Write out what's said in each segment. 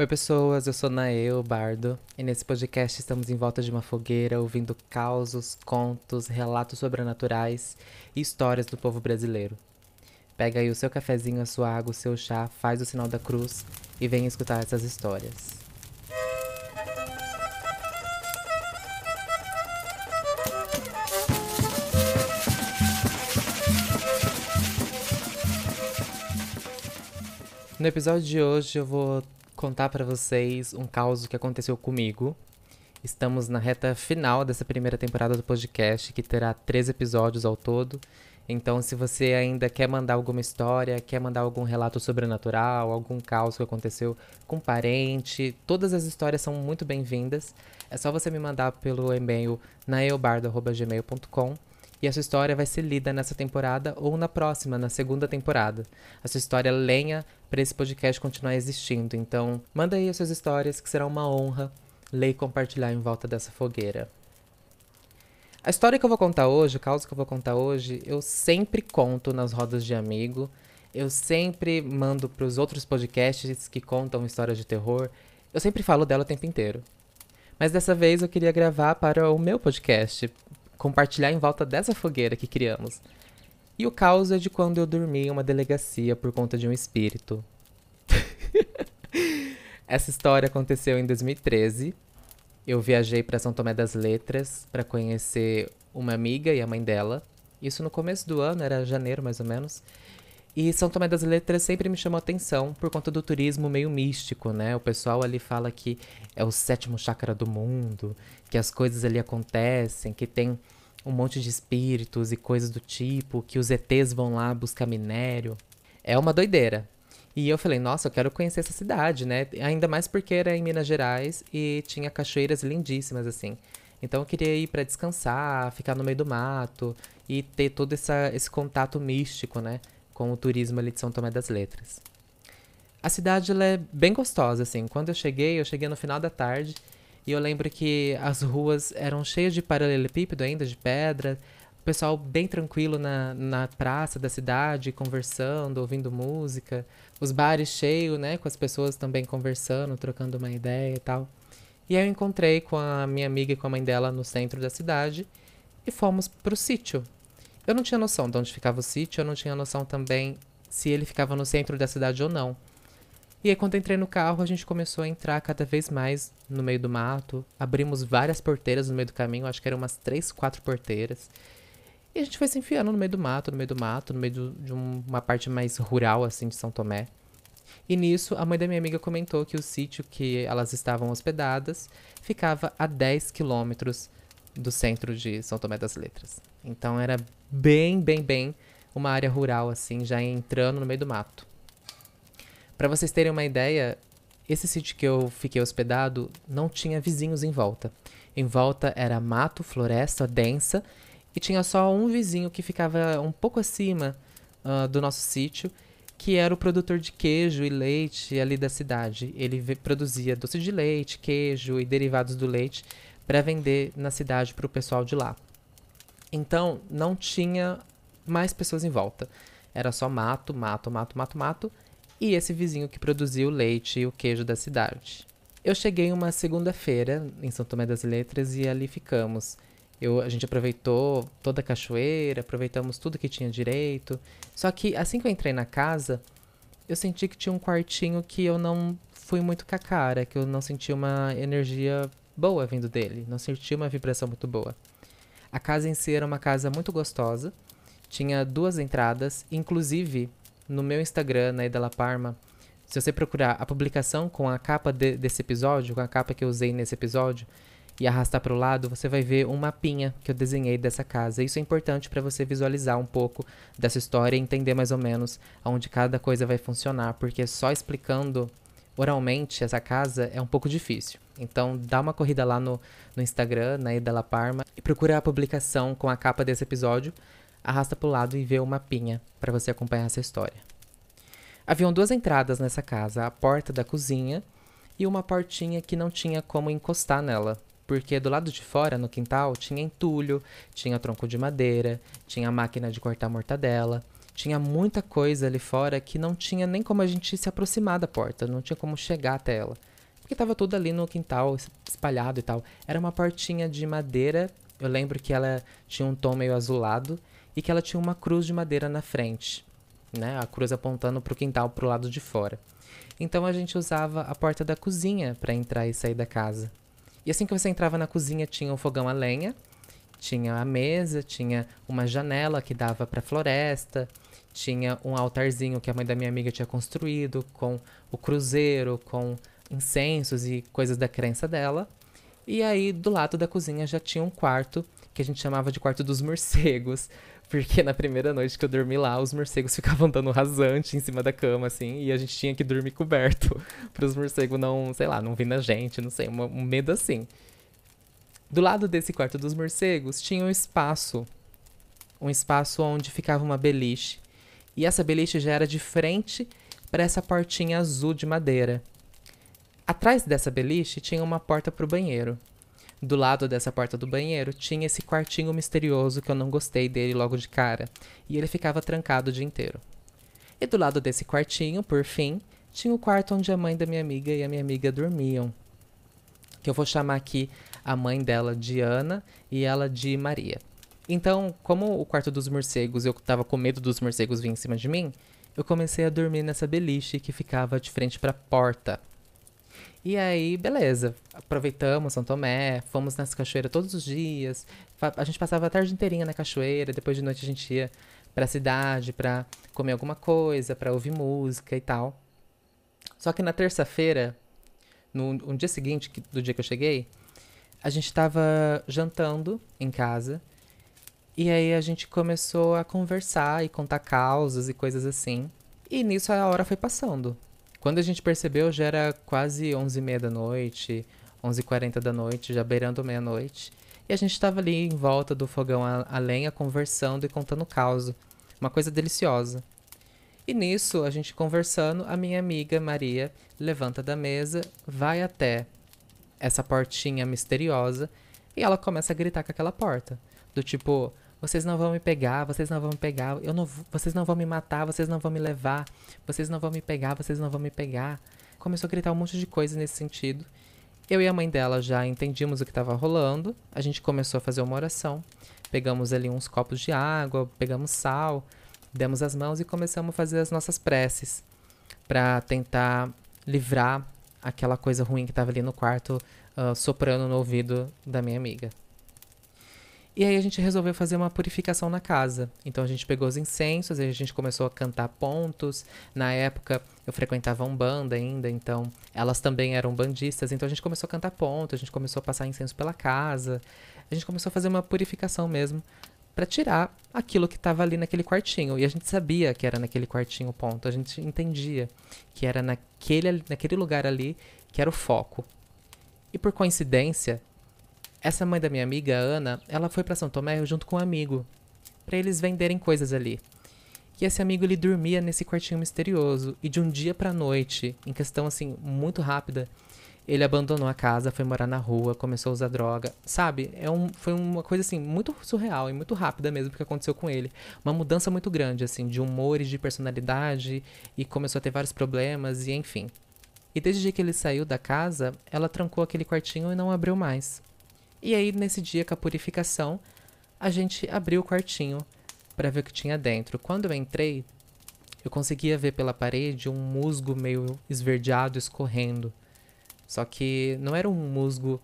Oi, pessoas, eu sou Nael Bardo e nesse podcast estamos em volta de uma fogueira ouvindo causos, contos, relatos sobrenaturais e histórias do povo brasileiro. Pega aí o seu cafezinho, a sua água, o seu chá, faz o sinal da cruz e vem escutar essas histórias. No episódio de hoje eu vou contar para vocês um caos que aconteceu comigo. Estamos na reta final dessa primeira temporada do podcast, que terá três episódios ao todo. Então, se você ainda quer mandar alguma história, quer mandar algum relato sobrenatural, algum caos que aconteceu com parente, todas as histórias são muito bem-vindas. É só você me mandar pelo e-mail naeobardo.gmail.com e a sua história vai ser lida nessa temporada ou na próxima, na segunda temporada. A sua história lenha para esse podcast continuar existindo. Então, manda aí as suas histórias, que será uma honra ler e compartilhar em volta dessa fogueira. A história que eu vou contar hoje, o caos que eu vou contar hoje, eu sempre conto nas rodas de amigo. Eu sempre mando para os outros podcasts que contam histórias de terror. Eu sempre falo dela o tempo inteiro. Mas dessa vez eu queria gravar para o meu podcast, compartilhar em volta dessa fogueira que criamos. E o caos é de quando eu dormi em uma delegacia por conta de um espírito. Essa história aconteceu em 2013. Eu viajei para São Tomé das Letras para conhecer uma amiga e a mãe dela. Isso no começo do ano, era janeiro mais ou menos. E São Tomé das Letras sempre me chamou atenção por conta do turismo meio místico, né? O pessoal ali fala que é o sétimo chakra do mundo, que as coisas ali acontecem, que tem um monte de espíritos e coisas do tipo, que os ETs vão lá buscar minério. É uma doideira. E eu falei, nossa, eu quero conhecer essa cidade, né? Ainda mais porque era em Minas Gerais e tinha cachoeiras lindíssimas, assim. Então eu queria ir para descansar, ficar no meio do mato e ter todo essa, esse contato místico, né? com o turismo ali de São Tomé das Letras. A cidade é bem gostosa, assim. Quando eu cheguei, eu cheguei no final da tarde e eu lembro que as ruas eram cheias de paralelepípedo ainda, de pedra. O pessoal bem tranquilo na, na praça da cidade, conversando, ouvindo música. Os bares cheios, né? Com as pessoas também conversando, trocando uma ideia e tal. E aí eu encontrei com a minha amiga e com a mãe dela no centro da cidade e fomos pro sítio, eu não tinha noção de onde ficava o sítio, eu não tinha noção também se ele ficava no centro da cidade ou não. E aí, quando entrei no carro, a gente começou a entrar cada vez mais no meio do mato. Abrimos várias porteiras no meio do caminho, acho que eram umas três, quatro porteiras. E a gente foi se enfiando no meio do mato, no meio do mato, no meio do, de um, uma parte mais rural, assim, de São Tomé. E nisso, a mãe da minha amiga comentou que o sítio que elas estavam hospedadas ficava a 10 quilômetros do centro de São Tomé das Letras. Então era bem, bem, bem uma área rural, assim, já entrando no meio do mato. Para vocês terem uma ideia, esse sítio que eu fiquei hospedado não tinha vizinhos em volta. Em volta era mato, floresta densa e tinha só um vizinho que ficava um pouco acima uh, do nosso sítio, que era o produtor de queijo e leite ali da cidade. Ele produzia doce de leite, queijo e derivados do leite para vender na cidade para o pessoal de lá. Então, não tinha mais pessoas em volta. Era só mato, mato, mato, mato, mato e esse vizinho que produzia o leite e o queijo da cidade. Eu cheguei uma segunda-feira em São Tomé das Letras e ali ficamos. Eu, a gente aproveitou toda a cachoeira, aproveitamos tudo que tinha direito. Só que assim que eu entrei na casa, eu senti que tinha um quartinho que eu não fui muito com a cara, que eu não senti uma energia boa vindo dele, não senti uma vibração muito boa. A casa em si era uma casa muito gostosa, tinha duas entradas, inclusive no meu Instagram, na Ida La Parma, se você procurar a publicação com a capa de, desse episódio, com a capa que eu usei nesse episódio, e arrastar para o lado, você vai ver um mapinha que eu desenhei dessa casa. Isso é importante para você visualizar um pouco dessa história e entender mais ou menos aonde cada coisa vai funcionar, porque só explicando oralmente essa casa é um pouco difícil. Então dá uma corrida lá no, no Instagram, na Ida La Parma, e procura a publicação com a capa desse episódio, arrasta para o lado e vê o mapinha para você acompanhar essa história. Haviam duas entradas nessa casa, a porta da cozinha e uma portinha que não tinha como encostar nela, porque do lado de fora, no quintal, tinha entulho, tinha tronco de madeira, tinha máquina de cortar mortadela, tinha muita coisa ali fora que não tinha nem como a gente se aproximar da porta, não tinha como chegar até ela. Porque tava tudo ali no quintal, espalhado e tal. Era uma portinha de madeira, eu lembro que ela tinha um tom meio azulado e que ela tinha uma cruz de madeira na frente, né? A cruz apontando para o quintal, para o lado de fora. Então a gente usava a porta da cozinha para entrar e sair da casa. E assim que você entrava na cozinha, tinha um fogão a lenha, tinha a mesa, tinha uma janela que dava para a floresta, tinha um altarzinho que a mãe da minha amiga tinha construído com o cruzeiro, com incensos e coisas da crença dela. E aí, do lado da cozinha já tinha um quarto que a gente chamava de quarto dos morcegos, porque na primeira noite que eu dormi lá, os morcegos ficavam dando rasante em cima da cama, assim, e a gente tinha que dormir coberto para os morcegos não, sei lá, não vir na gente, não sei, um, medo assim. Do lado desse quarto dos morcegos tinha um espaço, um espaço onde ficava uma beliche, e essa beliche já era de frente para essa portinha azul de madeira. Atrás dessa beliche tinha uma porta para o banheiro. Do lado dessa porta do banheiro tinha esse quartinho misterioso que eu não gostei dele logo de cara, e ele ficava trancado o dia inteiro. E do lado desse quartinho, por fim, tinha o quarto onde a mãe da minha amiga e a minha amiga dormiam. Que eu vou chamar aqui a mãe dela de Ana e ela de Maria. Então, como o quarto dos morcegos, eu tava com medo dos morcegos vir em cima de mim, eu comecei a dormir nessa beliche que ficava de frente para a porta. E aí, beleza. Aproveitamos São Tomé, fomos nessa cachoeira todos os dias. A gente passava a tarde inteirinha na cachoeira, depois de noite a gente ia pra cidade pra comer alguma coisa, pra ouvir música e tal. Só que na terça-feira, no um dia seguinte do dia que eu cheguei, a gente tava jantando em casa. E aí a gente começou a conversar e contar causas e coisas assim. E nisso a hora foi passando. Quando a gente percebeu, já era quase 11h30 da noite, 11h40 da noite, já beirando meia-noite. E a gente estava ali em volta do fogão a, a lenha, conversando e contando caos. Uma coisa deliciosa. E nisso, a gente conversando, a minha amiga Maria levanta da mesa, vai até essa portinha misteriosa e ela começa a gritar com aquela porta. Do tipo, vocês não vão me pegar, vocês não vão me pegar, eu não, vocês não vão me matar, vocês não vão me levar, vocês não vão me pegar, vocês não vão me pegar. Começou a gritar um monte de coisa nesse sentido. Eu e a mãe dela já entendíamos o que estava rolando. A gente começou a fazer uma oração. Pegamos ali uns copos de água, pegamos sal, demos as mãos e começamos a fazer as nossas preces para tentar livrar aquela coisa ruim que estava ali no quarto uh, soprando no ouvido da minha amiga. E aí a gente resolveu fazer uma purificação na casa. Então a gente pegou os incensos, a gente começou a cantar pontos. Na época eu frequentava um banda ainda, então elas também eram bandistas. Então a gente começou a cantar pontos, a gente começou a passar incenso pela casa. A gente começou a fazer uma purificação mesmo para tirar aquilo que estava ali naquele quartinho. E a gente sabia que era naquele quartinho ponto. A gente entendia que era naquele, naquele lugar ali que era o foco. E por coincidência, essa mãe da minha amiga, Ana, ela foi para São Tomé junto com um amigo, para eles venderem coisas ali. E esse amigo ele dormia nesse quartinho misterioso e de um dia para noite, em questão assim muito rápida, ele abandonou a casa, foi morar na rua, começou a usar droga, sabe? É um, foi uma coisa assim muito surreal e muito rápida mesmo que aconteceu com ele. Uma mudança muito grande assim de humor e de personalidade e começou a ter vários problemas e enfim. E desde que ele saiu da casa, ela trancou aquele quartinho e não abriu mais. E aí, nesse dia com a purificação, a gente abriu o quartinho para ver o que tinha dentro. Quando eu entrei, eu conseguia ver pela parede um musgo meio esverdeado escorrendo. Só que não era um musgo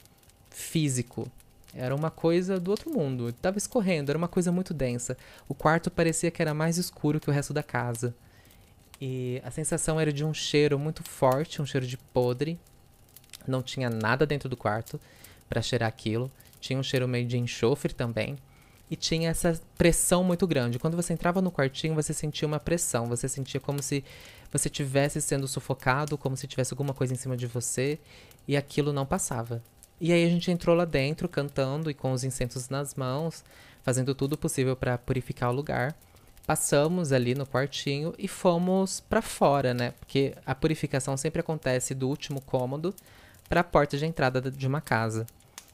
físico, era uma coisa do outro mundo. Tava escorrendo, era uma coisa muito densa. O quarto parecia que era mais escuro que o resto da casa. E a sensação era de um cheiro muito forte, um cheiro de podre. Não tinha nada dentro do quarto para cheirar aquilo. Tinha um cheiro meio de enxofre também. E tinha essa pressão muito grande. Quando você entrava no quartinho, você sentia uma pressão. Você sentia como se você tivesse sendo sufocado, como se tivesse alguma coisa em cima de você. E aquilo não passava. E aí a gente entrou lá dentro, cantando e com os incensos nas mãos, fazendo tudo possível para purificar o lugar. Passamos ali no quartinho e fomos para fora, né? Porque a purificação sempre acontece do último cômodo para a porta de entrada de uma casa.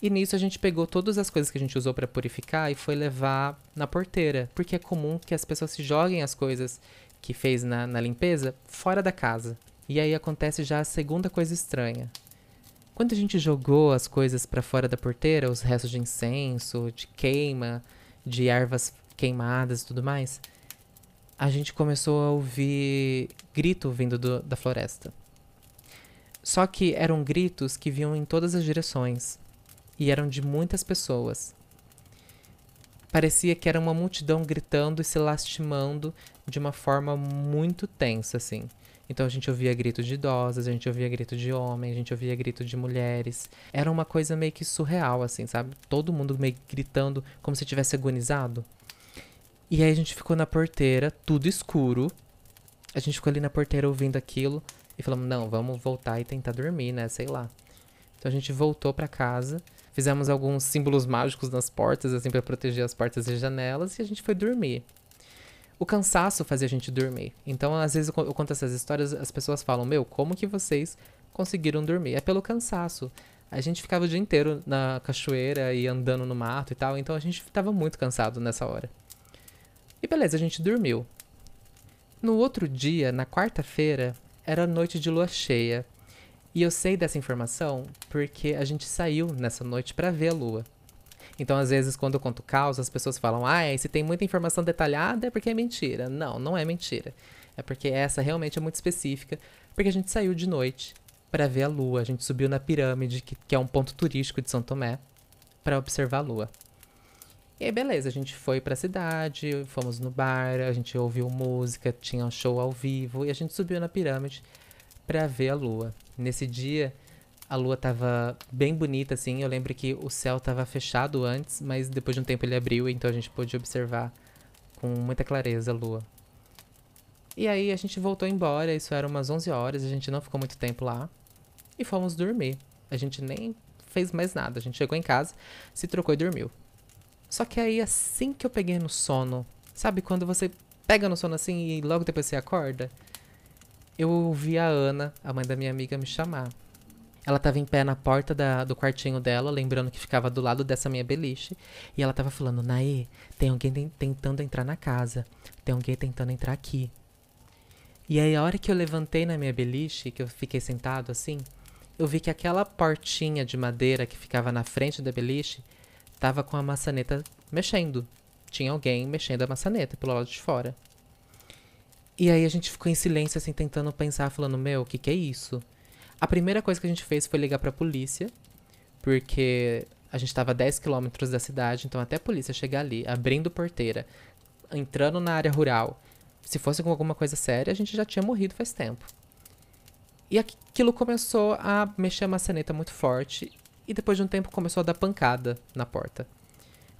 E nisso a gente pegou todas as coisas que a gente usou para purificar e foi levar na porteira, porque é comum que as pessoas se joguem as coisas que fez na, na limpeza fora da casa. E aí acontece já a segunda coisa estranha. Quando a gente jogou as coisas para fora da porteira, os restos de incenso, de queima, de ervas queimadas e tudo mais, a gente começou a ouvir grito vindo do, da floresta. Só que eram gritos que vinham em todas as direções e eram de muitas pessoas. Parecia que era uma multidão gritando e se lastimando de uma forma muito tensa, assim. Então a gente ouvia gritos de idosas, a gente ouvia gritos de homens, a gente ouvia gritos de mulheres. Era uma coisa meio que surreal, assim, sabe? Todo mundo meio gritando como se tivesse agonizado. E aí a gente ficou na porteira, tudo escuro. A gente ficou ali na porteira ouvindo aquilo e falamos: não, vamos voltar e tentar dormir, né? Sei lá. Então a gente voltou para casa Fizemos alguns símbolos mágicos nas portas, assim, para proteger as portas e janelas, e a gente foi dormir. O cansaço fazia a gente dormir. Então, às vezes, eu conto essas histórias, as pessoas falam: Meu, como que vocês conseguiram dormir? É pelo cansaço. A gente ficava o dia inteiro na cachoeira e andando no mato e tal, então a gente estava muito cansado nessa hora. E beleza, a gente dormiu. No outro dia, na quarta-feira, era noite de lua cheia. E eu sei dessa informação porque a gente saiu nessa noite para ver a lua. Então, às vezes, quando eu conto caos, as pessoas falam: ah, se tem muita informação detalhada é porque é mentira. Não, não é mentira. É porque essa realmente é muito específica, porque a gente saiu de noite para ver a lua. A gente subiu na pirâmide, que, que é um ponto turístico de São Tomé, para observar a lua. E aí, beleza, a gente foi pra cidade, fomos no bar, a gente ouviu música, tinha um show ao vivo e a gente subiu na pirâmide para ver a lua. Nesse dia, a lua tava bem bonita, assim. Eu lembro que o céu tava fechado antes, mas depois de um tempo ele abriu, então a gente pôde observar com muita clareza a lua. E aí a gente voltou embora, isso era umas 11 horas, a gente não ficou muito tempo lá. E fomos dormir. A gente nem fez mais nada. A gente chegou em casa, se trocou e dormiu. Só que aí, assim que eu peguei no sono, sabe quando você pega no sono assim e logo depois você acorda? Eu ouvi a Ana, a mãe da minha amiga, me chamar. Ela estava em pé na porta da, do quartinho dela, lembrando que ficava do lado dessa minha beliche. E ela estava falando: Naê, tem alguém tentando entrar na casa. Tem alguém tentando entrar aqui. E aí, a hora que eu levantei na minha beliche, que eu fiquei sentado assim, eu vi que aquela portinha de madeira que ficava na frente da beliche estava com a maçaneta mexendo. Tinha alguém mexendo a maçaneta pelo lado de fora. E aí a gente ficou em silêncio, assim, tentando pensar, falando, meu, o que, que é isso? A primeira coisa que a gente fez foi ligar pra polícia, porque a gente tava a 10 quilômetros da cidade, então até a polícia chegar ali, abrindo porteira, entrando na área rural, se fosse com alguma coisa séria, a gente já tinha morrido faz tempo. E aquilo começou a mexer a maçaneta muito forte, e depois de um tempo começou a dar pancada na porta.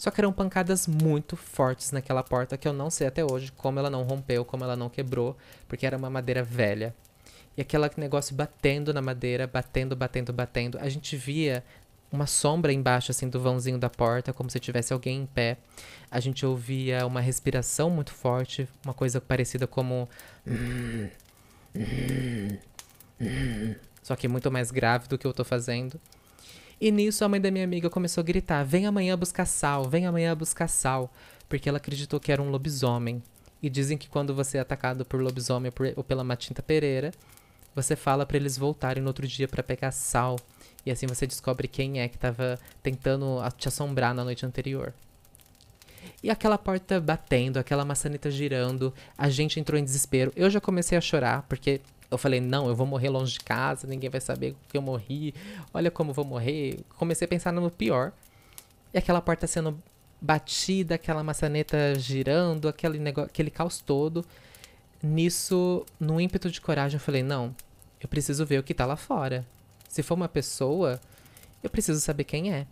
Só que eram pancadas muito fortes naquela porta que eu não sei até hoje como ela não rompeu, como ela não quebrou, porque era uma madeira velha. E aquele negócio batendo na madeira, batendo, batendo, batendo. A gente via uma sombra embaixo assim do vãozinho da porta, como se tivesse alguém em pé. A gente ouvia uma respiração muito forte, uma coisa parecida como só que muito mais grave do que eu tô fazendo. E nisso a mãe da minha amiga começou a gritar: Vem amanhã buscar sal, vem amanhã buscar sal. Porque ela acreditou que era um lobisomem. E dizem que quando você é atacado por lobisomem ou pela Matinta Pereira, você fala para eles voltarem no outro dia para pegar sal. E assim você descobre quem é que estava tentando te assombrar na noite anterior. E aquela porta batendo, aquela maçaneta girando, a gente entrou em desespero. Eu já comecei a chorar, porque eu falei, não, eu vou morrer longe de casa, ninguém vai saber que eu morri, olha como eu vou morrer. Comecei a pensar no pior. E aquela porta sendo batida, aquela maçaneta girando, aquele, negócio, aquele caos todo. Nisso, no ímpeto de coragem, eu falei, não, eu preciso ver o que tá lá fora. Se for uma pessoa, eu preciso saber quem é.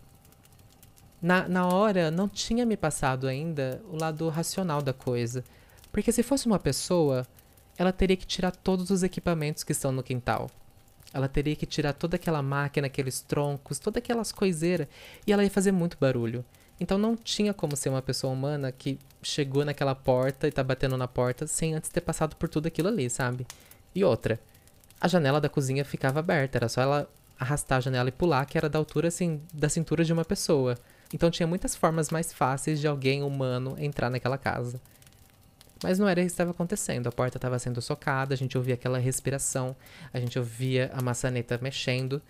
Na, na hora, não tinha me passado ainda o lado racional da coisa. Porque se fosse uma pessoa, ela teria que tirar todos os equipamentos que estão no quintal. Ela teria que tirar toda aquela máquina, aqueles troncos, todas aquelas coiseiras, e ela ia fazer muito barulho. Então não tinha como ser uma pessoa humana que chegou naquela porta e tá batendo na porta sem antes ter passado por tudo aquilo ali, sabe? E outra, a janela da cozinha ficava aberta, era só ela arrastar a janela e pular, que era da altura assim da cintura de uma pessoa. Então tinha muitas formas mais fáceis de alguém humano entrar naquela casa. Mas não era isso que estava acontecendo. A porta estava sendo socada, a gente ouvia aquela respiração, a gente ouvia a maçaneta mexendo.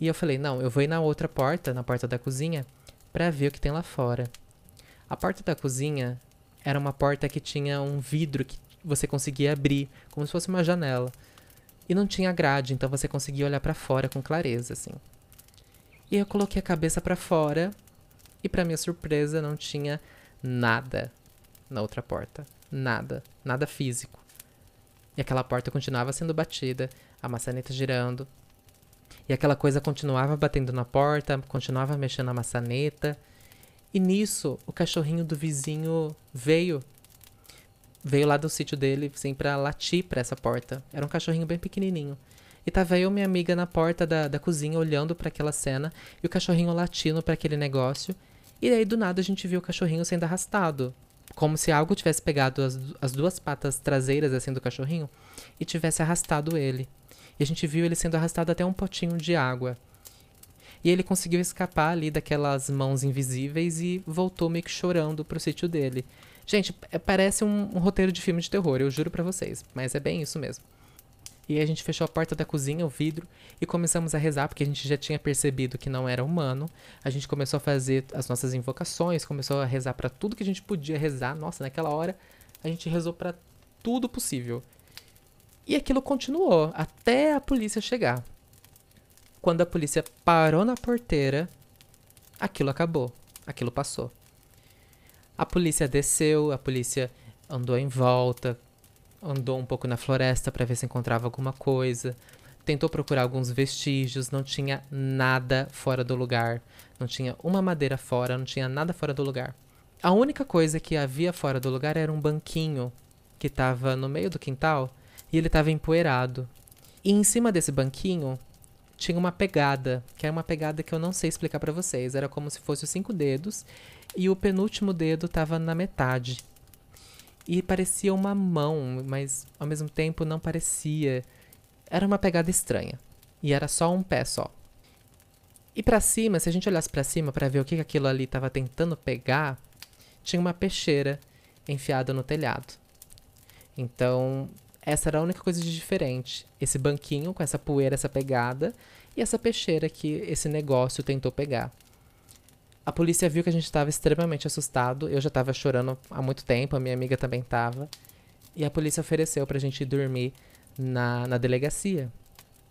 E eu falei: não, eu vou ir na outra porta, na porta da cozinha, para ver o que tem lá fora. A porta da cozinha era uma porta que tinha um vidro que você conseguia abrir, como se fosse uma janela. E não tinha grade, então você conseguia olhar para fora com clareza, assim. E eu coloquei a cabeça para fora e, para minha surpresa, não tinha nada na outra porta. Nada. Nada físico. E aquela porta continuava sendo batida, a maçaneta girando. E aquela coisa continuava batendo na porta, continuava mexendo na maçaneta. E nisso, o cachorrinho do vizinho veio. Veio lá do sítio dele, assim, pra latir pra essa porta. Era um cachorrinho bem pequenininho. E tava eu minha amiga na porta da, da cozinha, olhando para aquela cena, e o cachorrinho latindo para aquele negócio. E aí, do nada, a gente viu o cachorrinho sendo arrastado. Como se algo tivesse pegado as, as duas patas traseiras, assim, do cachorrinho, e tivesse arrastado ele. E a gente viu ele sendo arrastado até um potinho de água. E ele conseguiu escapar ali daquelas mãos invisíveis e voltou meio que chorando pro sítio dele. Gente, é, parece um, um roteiro de filme de terror, eu juro para vocês, mas é bem isso mesmo. E aí a gente fechou a porta da cozinha, o vidro, e começamos a rezar, porque a gente já tinha percebido que não era humano. A gente começou a fazer as nossas invocações, começou a rezar para tudo que a gente podia rezar. Nossa, naquela hora a gente rezou para tudo possível. E aquilo continuou até a polícia chegar. Quando a polícia parou na porteira, aquilo acabou, aquilo passou. A polícia desceu, a polícia andou em volta, andou um pouco na floresta para ver se encontrava alguma coisa, tentou procurar alguns vestígios, não tinha nada fora do lugar, não tinha uma madeira fora, não tinha nada fora do lugar. A única coisa que havia fora do lugar era um banquinho que estava no meio do quintal e ele estava empoeirado. E em cima desse banquinho tinha uma pegada, que é uma pegada que eu não sei explicar para vocês. Era como se fosse os cinco dedos e o penúltimo dedo estava na metade. E parecia uma mão, mas ao mesmo tempo não parecia. Era uma pegada estranha. E era só um pé só. E para cima, se a gente olhasse para cima para ver o que aquilo ali estava tentando pegar, tinha uma peixeira enfiada no telhado. Então, essa era a única coisa de diferente. Esse banquinho com essa poeira, essa pegada, e essa peixeira que esse negócio tentou pegar. A polícia viu que a gente estava extremamente assustado. Eu já estava chorando há muito tempo, a minha amiga também estava. E a polícia ofereceu para a gente ir dormir na, na delegacia.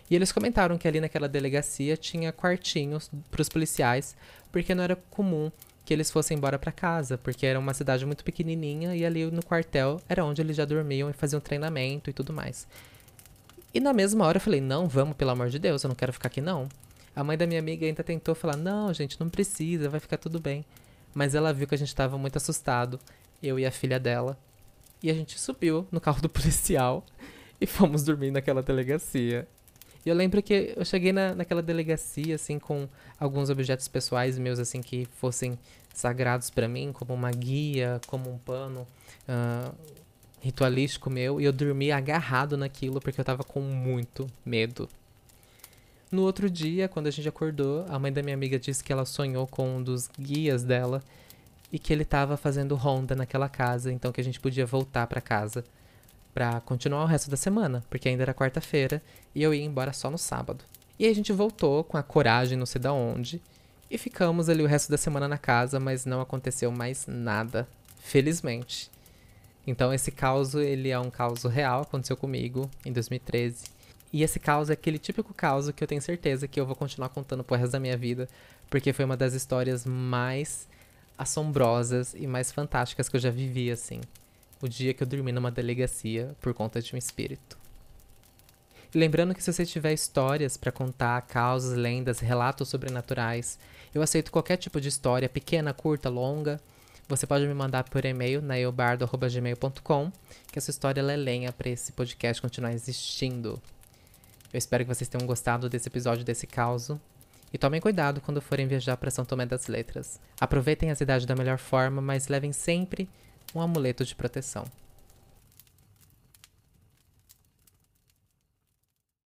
E eles comentaram que ali naquela delegacia tinha quartinhos para os policiais, porque não era comum que eles fossem embora para casa, porque era uma cidade muito pequenininha e ali no quartel era onde eles já dormiam e faziam treinamento e tudo mais. E na mesma hora eu falei: "Não, vamos, pelo amor de Deus, eu não quero ficar aqui não". A mãe da minha amiga ainda tentou falar: "Não, gente, não precisa, vai ficar tudo bem". Mas ela viu que a gente estava muito assustado, eu e a filha dela, e a gente subiu no carro do policial e fomos dormir naquela delegacia. E eu lembro que eu cheguei na, naquela delegacia, assim, com alguns objetos pessoais meus, assim, que fossem sagrados para mim, como uma guia, como um pano uh, ritualístico meu, e eu dormi agarrado naquilo porque eu tava com muito medo. No outro dia, quando a gente acordou, a mãe da minha amiga disse que ela sonhou com um dos guias dela e que ele estava fazendo ronda naquela casa, então que a gente podia voltar para casa para continuar o resto da semana, porque ainda era quarta-feira e eu ia embora só no sábado. E aí a gente voltou com a coragem, não sei da onde, e ficamos ali o resto da semana na casa, mas não aconteceu mais nada, felizmente. Então esse caos, ele é um caos real, aconteceu comigo em 2013. E esse caos é aquele típico caos que eu tenho certeza que eu vou continuar contando pro resto da minha vida, porque foi uma das histórias mais assombrosas e mais fantásticas que eu já vivi, assim o dia que eu dormi numa delegacia por conta de um espírito. Lembrando que se você tiver histórias para contar, causas, lendas, relatos sobrenaturais, eu aceito qualquer tipo de história, pequena, curta, longa. Você pode me mandar por e-mail na eubardo.gmail.com, que essa história é lenha para esse podcast continuar existindo. Eu espero que vocês tenham gostado desse episódio desse caos. E tomem cuidado quando forem viajar para São Tomé das Letras. Aproveitem a cidade da melhor forma, mas levem sempre um amuleto de proteção.